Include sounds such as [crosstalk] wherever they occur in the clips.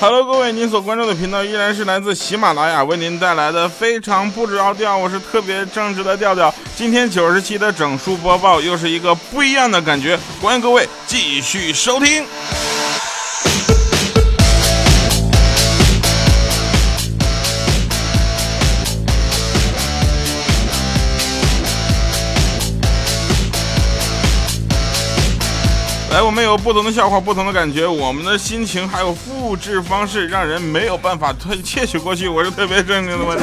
Hello，各位，您所关注的频道依然是来自喜马拉雅为您带来的非常不着调，我是特别正直的调调。今天九十七的整数播报又是一个不一样的感觉，欢迎各位继续收听。来，我们有不同的笑话，不同的感觉，我们的心情还有复制方式，让人没有办法推窃取过去。我是特别正经的我，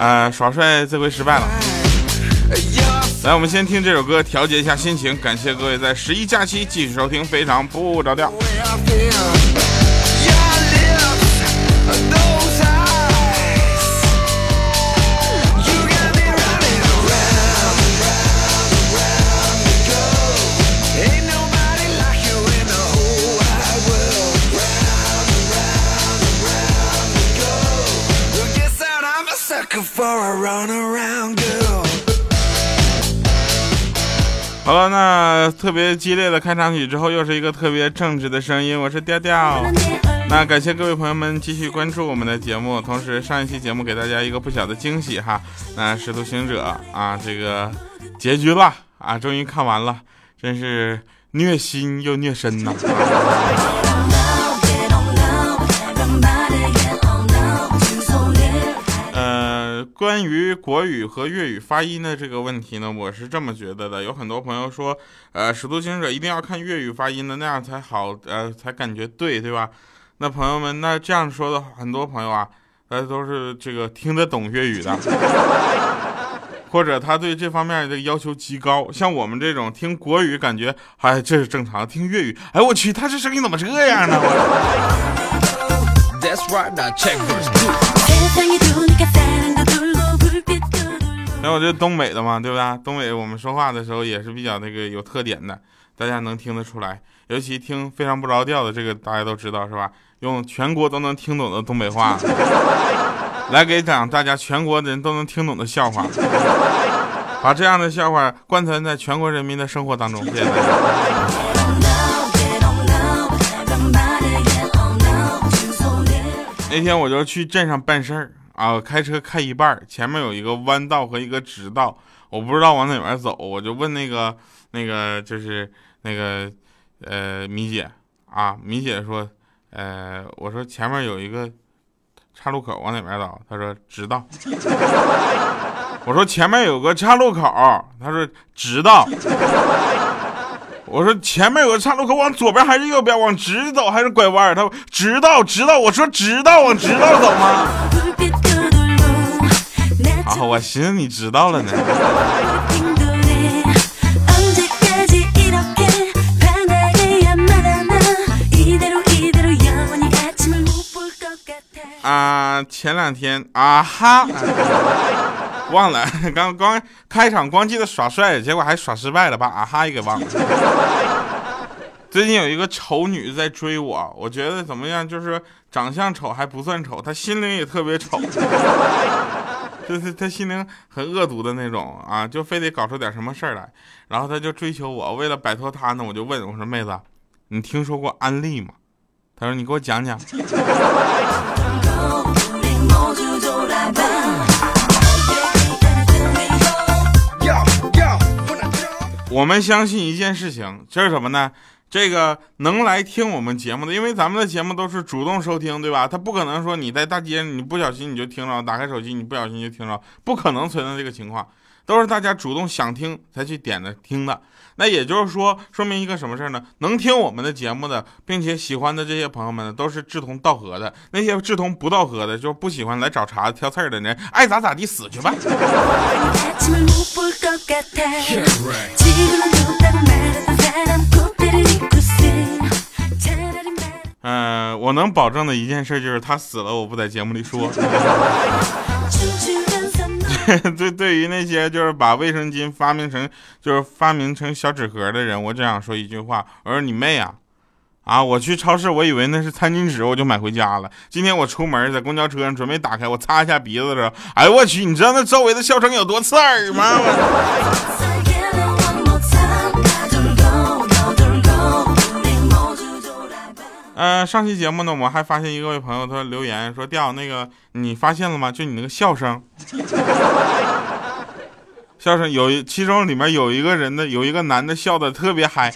呃，[laughs] 耍帅这回失败了。[laughs] 来，我们先听这首歌，调节一下心情。感谢各位在十一假期继续收听，非常不着调。好了，那特别激烈的开场曲之后，又是一个特别正直的声音，我是调调。那感谢各位朋友们继续关注我们的节目，同时上一期节目给大家一个不小的惊喜哈，那《使徒行者》啊，这个结局了啊，终于看完了，真是虐心又虐身呐。关于国语和粤语发音的这个问题呢，我是这么觉得的。有很多朋友说，呃，《使徒行者》一定要看粤语发音的，那样才好，呃，才感觉对，对吧？那朋友们，那这样说的很多朋友啊，呃，都是这个听得懂粤语的，[laughs] 或者他对这方面的要求极高。像我们这种听国语，感觉哎，这是正常；听粤语，哎，我去，他这声音怎么这样呢？那我这东北的嘛，对不对？东北我们说话的时候也是比较那个有特点的，大家能听得出来。尤其听非常不着调的，这个大家都知道是吧？用全国都能听懂的东北话，[laughs] 来给讲大家全国人都能听懂的笑话，[laughs] 把这样的笑话贯穿在全国人民的生活当中。谢谢。那天我就去镇上办事儿。啊，开车开一半，前面有一个弯道和一个直道，我不知道往哪边走，我就问那个那个就是那个呃米姐啊，米姐说，呃，我说前面有一个岔路口，往哪边走？她说直道。[laughs] 我说前面有个岔路口，她说直道。我说前面有个岔路口，往左边还是右边？往直走还是拐弯？他说直道，直道。我说直道，往直道走吗？啊，我寻思你知道了呢。啊，前两天啊哈，忘了，[laughs] 刚刚开场光记得耍帅，结果还耍失败了，把啊哈也给忘了。[laughs] 最近有一个丑女在追我，我觉得怎么样？就是长相丑还不算丑，她心灵也特别丑。[laughs] 就是她心灵很恶毒的那种啊，就非得搞出点什么事儿来，然后她就追求我。为了摆脱她呢，我就问我说：“妹子，你听说过安利吗？”她说：“你给我讲讲。”我们相信一件事情，就是什么呢？这个能来听我们节目的，因为咱们的节目都是主动收听，对吧？他不可能说你在大街你不小心你就听着，打开手机你不小心就听着，不可能存在这个情况，都是大家主动想听才去点的听的。那也就是说，说明一个什么事呢？能听我们的节目的，并且喜欢的这些朋友们，都是志同道合的。那些志同不道合的，就不喜欢来找茬挑刺儿的人，爱咋咋地，死去吧。嗯，我能保证的一件事就是他死了，我不在节目里说。[laughs] 对，对于那些就是把卫生巾发明成就是发明成小纸盒的人，我只想说一句话：我说你妹啊！啊，我去超市，我以为那是餐巾纸，我就买回家了。今天我出门在公交车上准备打开，我擦一下鼻子的时候，哎我去！你知道那周围的笑声有多刺耳吗？[laughs] 呃，上期节目呢，我们还发现一位朋友他留言说：“调那个你发现了吗？就你那个笑声，[laughs] 笑声有其中里面有一个人的有一个男的笑的特别嗨。”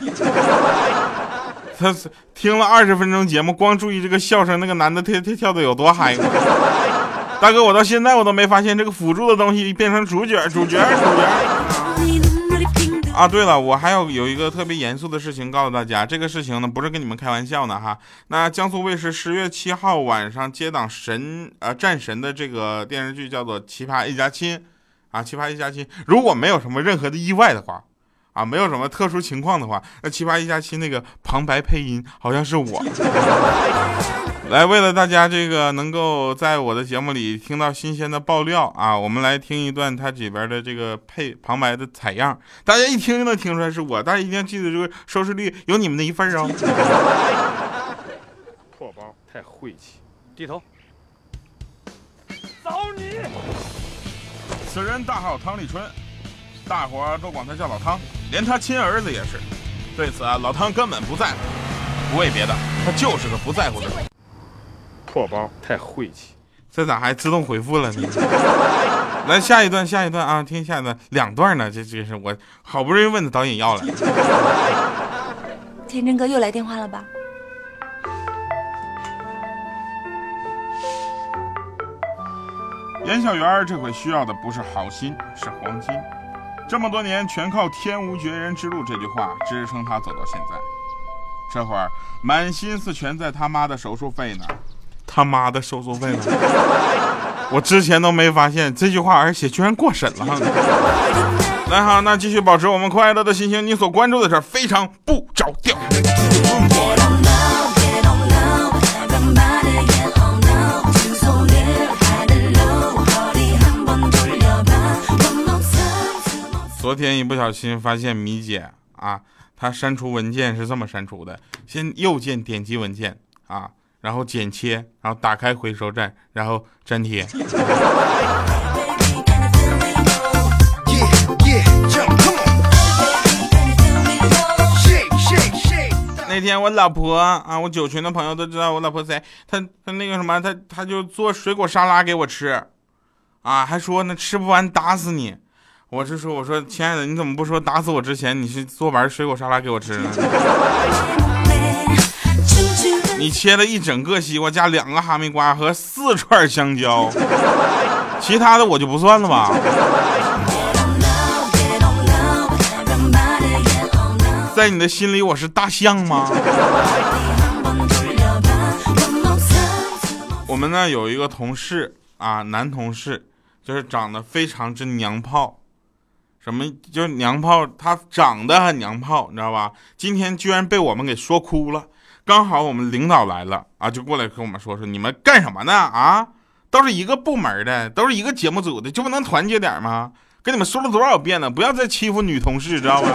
他听了二十分钟节目，光注意这个笑声，那个男的跳跳跳的有多嗨！大哥，我到现在我都没发现这个辅助的东西变成主角，主角，主角。啊，对了，我还要有一个特别严肃的事情告诉大家，这个事情呢不是跟你们开玩笑呢哈。那江苏卫视十月七号晚上接档神呃战神的这个电视剧叫做《奇葩一家亲》，啊，《奇葩一家亲》，如果没有什么任何的意外的话。啊，没有什么特殊情况的话，那奇葩一家亲那个旁白配音好像是我。来，为了大家这个能够在我的节目里听到新鲜的爆料啊，我们来听一段它里边的这个配旁白的采样，大家一听就能听出来是我，大家一定要记得这个收视率有你们的一份哦。[laughs] 破包太晦气，低头。找你。此人大号汤立春。大伙儿都管他叫老汤，连他亲儿子也是。对此啊，老汤根本不在乎，不为别的，他就是个不在乎的人。破包太晦气，这咋还自动回复了呢？[laughs] 来下一段，下一段啊，听下一段，两段呢，这这是我好不容易问的导演要了。天真哥又来电话了吧？严小圆这回需要的不是好心，是黄金。这么多年全靠“天无绝人之路”这句话支撑他走到现在，这会儿满心思全在他妈的手术费呢，他妈的手术费呢？我之前都没发现这句话，而且居然过审了。来好，那继续保持我们快乐的心情。你所关注的事非常不着调。昨天一不小心发现米姐啊，她删除文件是这么删除的：先右键点击文件啊，然后剪切，然后打开回收站，然后粘贴。那天我老婆啊，我九群的朋友都知道我老婆谁，她她那个什么，她她就做水果沙拉给我吃，啊，还说呢吃不完打死你。我是说，我说，亲爱的，你怎么不说打死我之前，你是做完水果沙拉给我吃呢？你切了一整个西瓜，加两个哈密瓜和四串香蕉，[laughs] 其他的我就不算了吧？在你的心里，我是大象吗？[laughs] 我们呢有一个同事啊，男同事，就是长得非常之娘炮。什么就是娘炮？他长得很娘炮，你知道吧？今天居然被我们给说哭了。刚好我们领导来了啊，就过来跟我们说说，你们干什么呢？啊，都是一个部门的，都是一个节目组的，就不能团结点吗？跟你们说了多少遍了，不要再欺负女同事，知道吗？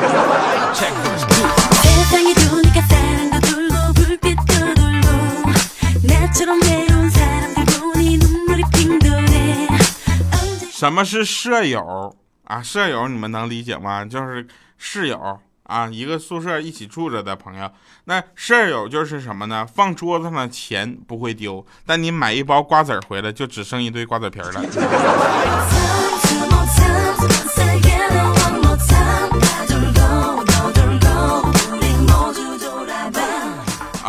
什么是舍友？啊，舍友你们能理解吗？就是室友啊，一个宿舍一起住着的朋友。那舍友就是什么呢？放桌子上的钱不会丢，但你买一包瓜子儿回来，就只剩一堆瓜子皮了。[laughs]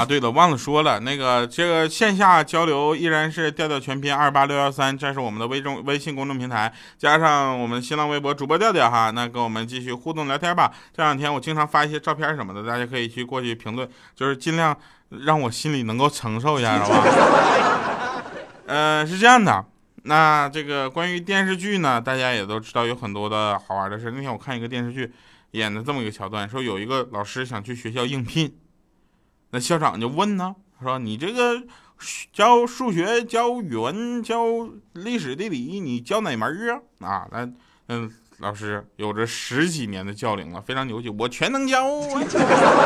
啊，对了，忘了说了，那个这个线下交流依然是调调全拼二八六幺三，这是我们的微众微信公众平台，加上我们新浪微博主播调调哈，那跟我们继续互动聊天吧。这两天我经常发一些照片什么的，大家可以去过去评论，就是尽量让我心里能够承受一下，是吧？[laughs] 呃，是这样的，那这个关于电视剧呢，大家也都知道有很多的好玩的事。那天我看一个电视剧，演的这么一个桥段，说有一个老师想去学校应聘。那校长就问呢，说你这个教数学、教语文、教历史、地理，你教哪门啊？啊，那嗯，老师有着十几年的教龄了，非常牛气，我全能教。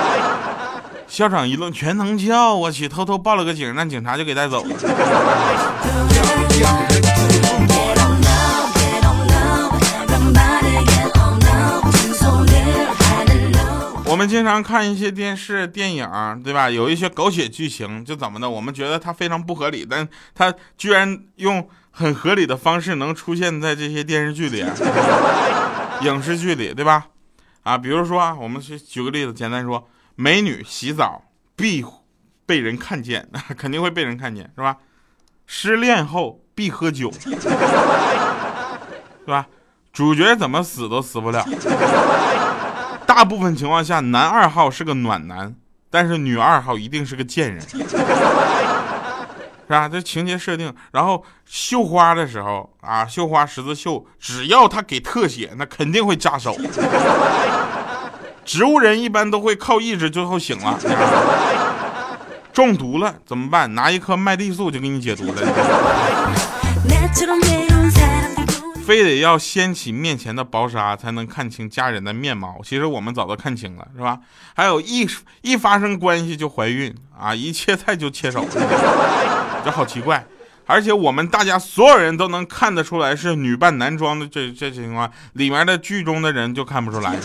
[laughs] 校长一愣，全能教，我去，偷偷报了个警，那警察就给带走了。我我们经常看一些电视、电影，对吧？有一些狗血剧情，就怎么的？我们觉得它非常不合理，但它居然用很合理的方式能出现在这些电视剧里、[laughs] 影视剧里，对吧？啊，比如说啊，我们去举个例子，简单说，美女洗澡必被人看见，[laughs] 肯定会被人看见，是吧？失恋后必喝酒，[laughs] 是吧？主角怎么死都死不了。大部分情况下，男二号是个暖男，但是女二号一定是个贱人，[laughs] 是吧？这情节设定。然后绣花的时候啊，绣花十字绣，只要他给特写，那肯定会扎手。植物人一般都会靠意志最后醒了。中毒了怎么办？拿一颗麦丽素就给你解毒了。非得要掀起面前的薄纱才能看清家人的面貌，其实我们早都看清了，是吧？还有一一发生关系就怀孕啊，一切菜就切手，[laughs] 这好奇怪。而且我们大家所有人都能看得出来是女扮男装的这这情况，里面的剧中的人就看不出来。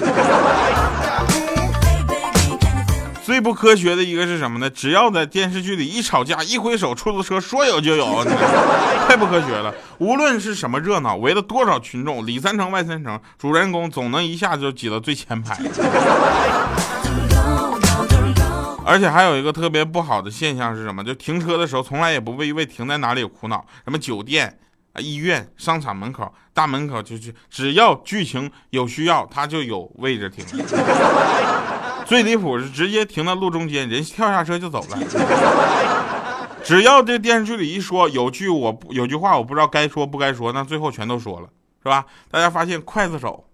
最不科学的一个是什么呢？只要在电视剧里一吵架，一挥手，出租车说有就有，[laughs] 太不科学了。无论是什么热闹，围了多少群众，里三层外三层，主人公总能一下就挤到最前排。而且还有一个特别不好的现象是什么？就停车的时候从来也不为为停在哪里苦恼，什么酒店啊、医院、商场门口、大门口，就就只要剧情有需要，他就有位置停。最离谱是直接停到路中间，人跳下车就走了。[laughs] 只要这电视剧里一说有句我不有句话我不知道该说不该说，那最后全都说了，是吧？大家发现刽子手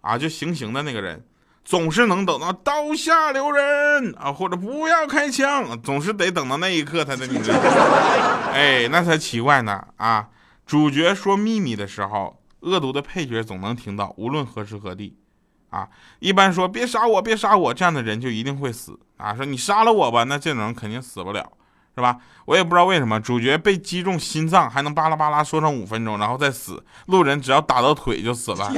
啊，就行刑的那个人，总是能等到刀下留人啊，或者不要开枪，总是得等到那一刻才能明白。哎，那才奇怪呢啊！主角说秘密的时候，恶毒的配角总能听到，无论何时何地。啊，一般说别杀我，别杀我，这样的人就一定会死啊。说你杀了我吧，那这种人肯定死不了，是吧？我也不知道为什么主角被击中心脏还能巴拉巴拉说上五分钟，然后再死，路人只要打到腿就死了。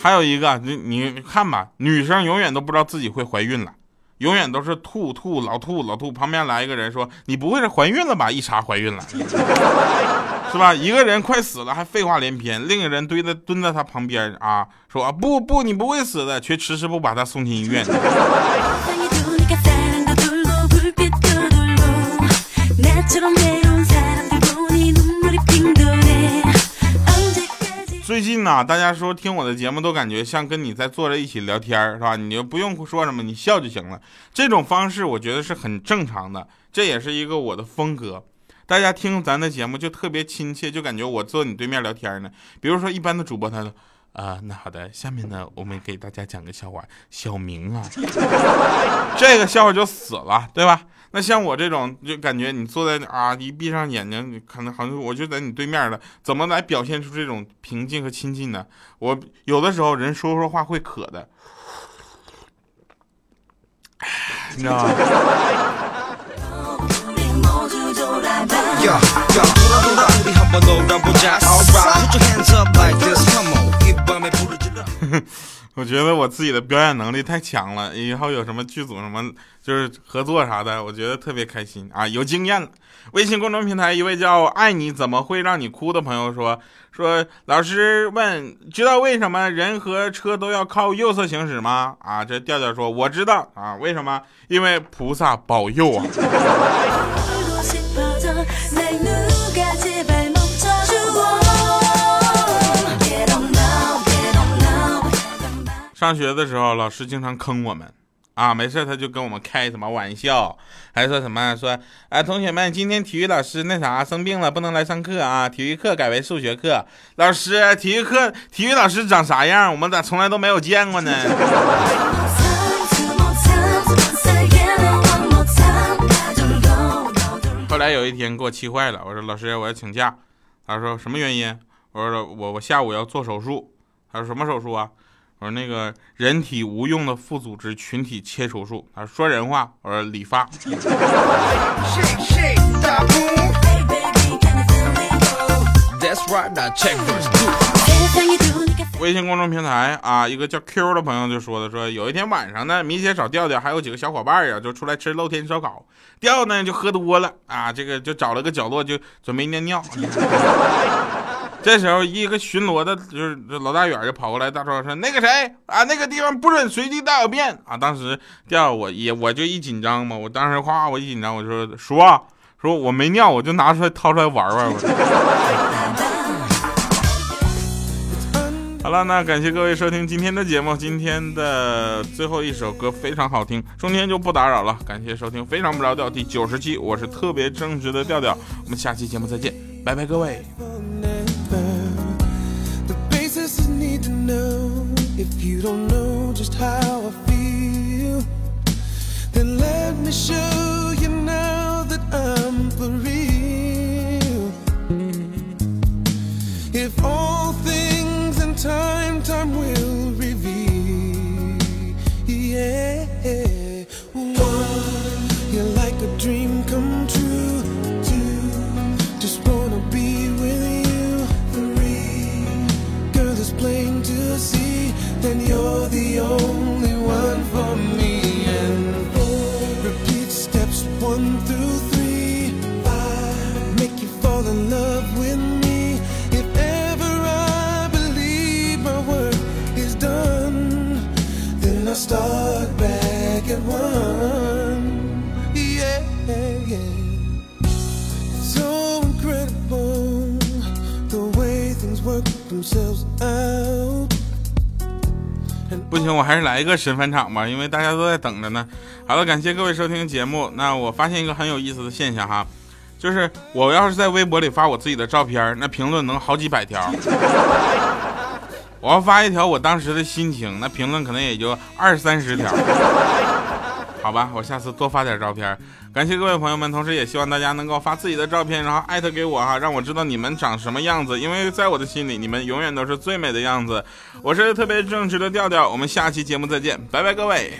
还有一个，你你看吧，女生永远都不知道自己会怀孕了。永远都是吐吐老吐老吐，旁边来一个人说：“你不会是怀孕了吧？”一查怀孕了，[laughs] 是吧？一个人快死了还废话连篇，另一个人蹲在蹲在他旁边啊，说：“啊不不，你不会死的。”却迟迟不把他送进医院。[laughs] 最近呢，大家说听我的节目都感觉像跟你在坐着一起聊天是吧？你就不用说什么，你笑就行了。这种方式我觉得是很正常的，这也是一个我的风格。大家听咱的节目就特别亲切，就感觉我坐你对面聊天呢。比如说一般的主播，他说。啊，那好的，下面呢，我们给大家讲个笑话。小明啊，[laughs] 这个笑话就死了，对吧？那像我这种，就感觉你坐在啊，一闭上眼睛，你可能好像我就在你对面了，怎么来表现出这种平静和亲近呢？我有的时候人说说话会渴的，你知道吗？我觉得我自己的表演能力太强了，以后有什么剧组什么就是合作啥的，我觉得特别开心啊，有经验了。微信公众平台一位叫“爱你怎么会让你哭”的朋友说说，老师问，知道为什么人和车都要靠右侧行驶吗？啊，这调调说我知道啊，为什么？因为菩萨保佑啊。[laughs] 上学的时候，老师经常坑我们，啊，没事他就跟我们开什么玩笑，还说什么说，哎，同学们，今天体育老师那啥生病了，不能来上课啊，体育课改为数学课。老师，体育课体育老师长啥样？我们咋从来都没有见过呢？[laughs] 后来有一天给我气坏了，我说老师我要请假，他说什么原因？我说我我下午要做手术，他说什么手术啊？我说那个人体无用的副组织群体切除术，他说人话。我说理发。微信公众平台啊，一个叫 Q 的朋友就说的说，有一天晚上呢，米姐找调调还有几个小伙伴呀，就出来吃露天烧烤。调呢就喝多了啊，这个就找了个角落就准备尿尿。这时候一个巡逻的，就是老大远就跑过来，大声说：“那个谁啊，那个地方不准随地大小便啊！”当时调我也我就一紧张嘛，我当时夸我一紧张我就说说说我没尿，我就拿出来掏出来玩玩。好了，那感谢各位收听今天的节目。今天的最后一首歌非常好听，中间就不打扰了。感谢收听《非常不着调》第九十期，我是特别正直的调调。我们下期节目再见，拜拜，各位。you don't know just how I feel, then let me show you now that I'm for real. If all things and time, time will reveal. Yeah. [laughs] 不行，我还是来一个神返场吧，因为大家都在等着呢。好了，感谢各位收听节目。那我发现一个很有意思的现象哈，就是我要是在微博里发我自己的照片，那评论能好几百条。[laughs] 我要发一条我当时的心情，那评论可能也就二三十条，好吧，我下次多发点照片。感谢各位朋友们，同时也希望大家能够发自己的照片，然后艾特给我哈，让我知道你们长什么样子，因为在我的心里，你们永远都是最美的样子。我是特别正直的调调，我们下期节目再见，拜拜各位。